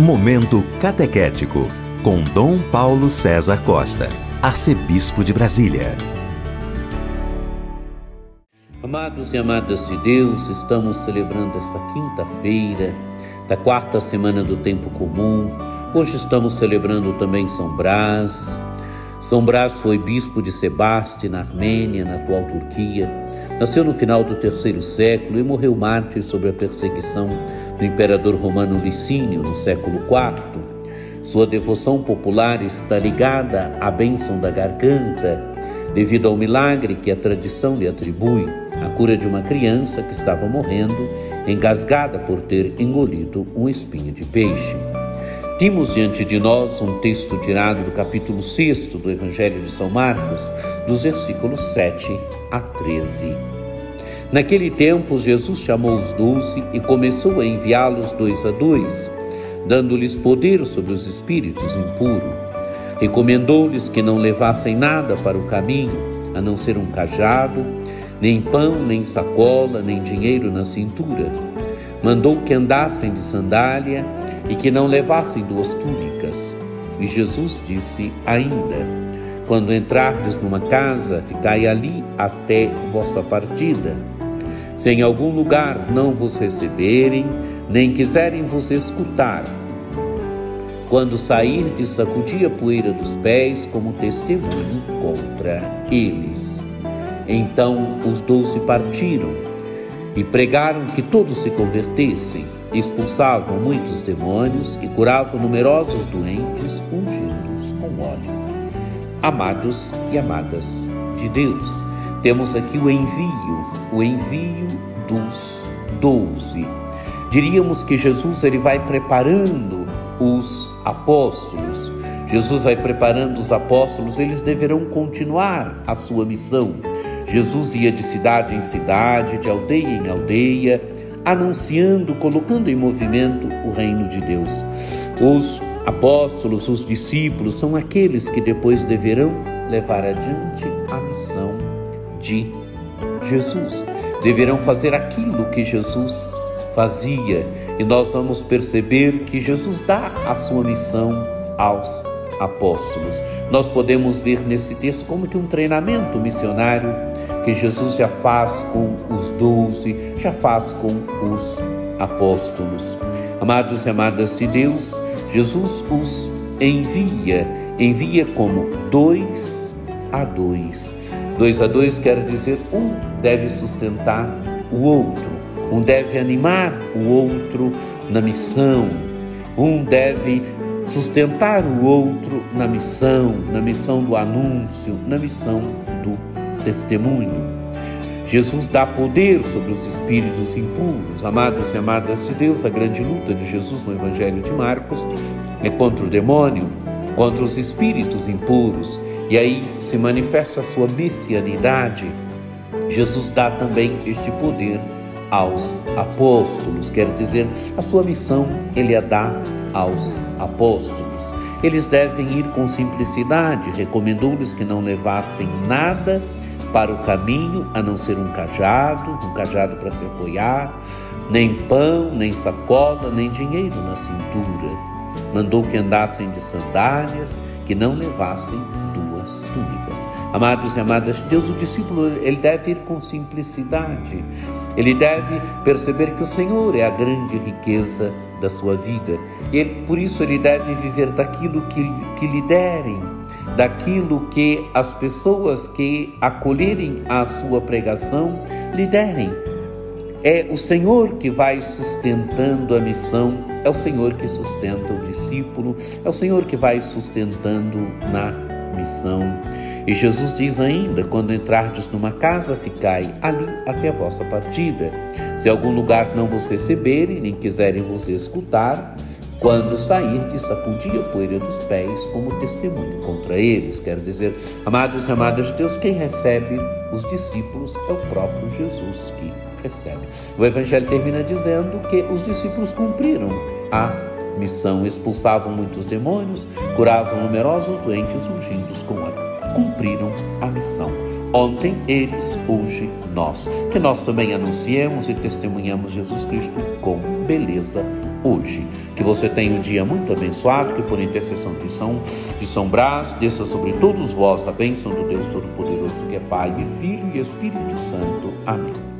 Momento Catequético, com Dom Paulo César Costa, Arcebispo de Brasília. Amados e amadas de Deus, estamos celebrando esta quinta-feira da quarta semana do tempo comum. Hoje estamos celebrando também São Brás. São Brás foi bispo de Sebaste, na Armênia, na atual Turquia. Nasceu no final do terceiro século e morreu mártir sob a perseguição do imperador romano Licínio no século IV. Sua devoção popular está ligada à bênção da garganta, devido ao milagre que a tradição lhe atribui, a cura de uma criança que estava morrendo, engasgada por ter engolido um espinho de peixe. Temos diante de nós um texto tirado do capítulo 6 do Evangelho de São Marcos, dos versículos 7 a 13. Naquele tempo, Jesus chamou os doze e começou a enviá-los dois a dois, dando-lhes poder sobre os espíritos impuros. Recomendou-lhes que não levassem nada para o caminho, a não ser um cajado, nem pão, nem sacola, nem dinheiro na cintura. Mandou que andassem de sandália e que não levassem duas túnicas. E Jesus disse ainda: Quando entrardes numa casa, ficai ali até vossa partida. Se em algum lugar não vos receberem, nem quiserem vos escutar, quando sairdes, sacudi a poeira dos pés como testemunho contra eles. Então os doze partiram e pregaram que todos se convertessem, expulsavam muitos demônios e curavam numerosos doentes, ungidos com óleo. Amados e amadas de Deus, temos aqui o envio, o envio dos doze. Diríamos que Jesus ele vai preparando os apóstolos. Jesus vai preparando os apóstolos, eles deverão continuar a sua missão. Jesus ia de cidade em cidade, de aldeia em aldeia, anunciando, colocando em movimento o reino de Deus. Os apóstolos, os discípulos, são aqueles que depois deverão levar adiante a missão de Jesus. Deverão fazer aquilo que Jesus fazia, e nós vamos perceber que Jesus dá a sua missão aos apóstolos. Nós podemos ver nesse texto como que um treinamento missionário que Jesus já faz com os doze, já faz com os apóstolos. Amados e amadas de Deus, Jesus os envia, envia como dois a dois. Dois a dois quer dizer um deve sustentar o outro, um deve animar o outro na missão, um deve sustentar o outro na missão, na missão do anúncio, na missão do testemunho. Jesus dá poder sobre os espíritos impuros. Amados e amadas de Deus, a grande luta de Jesus no Evangelho de Marcos é contra o demônio, contra os espíritos impuros. E aí se manifesta a sua messianidade. Jesus dá também este poder aos apóstolos, quer dizer, a sua missão ele a dá aos apóstolos. Eles devem ir com simplicidade, recomendou-lhes que não levassem nada para o caminho a não ser um cajado, um cajado para se apoiar, nem pão, nem sacola, nem dinheiro na cintura. Mandou que andassem de sandálias, que não levassem duas túnicas. Amados e amadas de Deus, o discípulo ele deve ir com simplicidade. Ele deve perceber que o Senhor é a grande riqueza da sua vida. E ele, por isso ele deve viver daquilo que, que lhe derem, daquilo que as pessoas que acolherem a sua pregação lhe derem. É o Senhor que vai sustentando a missão, é o Senhor que sustenta o discípulo, é o Senhor que vai sustentando na missão. E Jesus diz ainda: quando entrardes numa casa, ficai ali até a vossa partida. Se algum lugar não vos receberem, nem quiserem vos escutar, quando sairdes, sacudi a poeira dos pés como testemunho contra eles. Quer dizer, amados e amadas de Deus, quem recebe os discípulos é o próprio Jesus que recebe. O Evangelho termina dizendo que os discípulos cumpriram a missão, expulsavam muitos demônios, curavam numerosos doentes ungidos com óleo. Cumpriram a missão. Ontem eles, hoje nós. Que nós também anunciemos e testemunhamos Jesus Cristo com beleza hoje. Que você tenha um dia muito abençoado, que por intercessão de São, de São Brás, desça sobre todos vós a bênção do Deus Todo-Poderoso, que é Pai e Filho e Espírito Santo. Amém.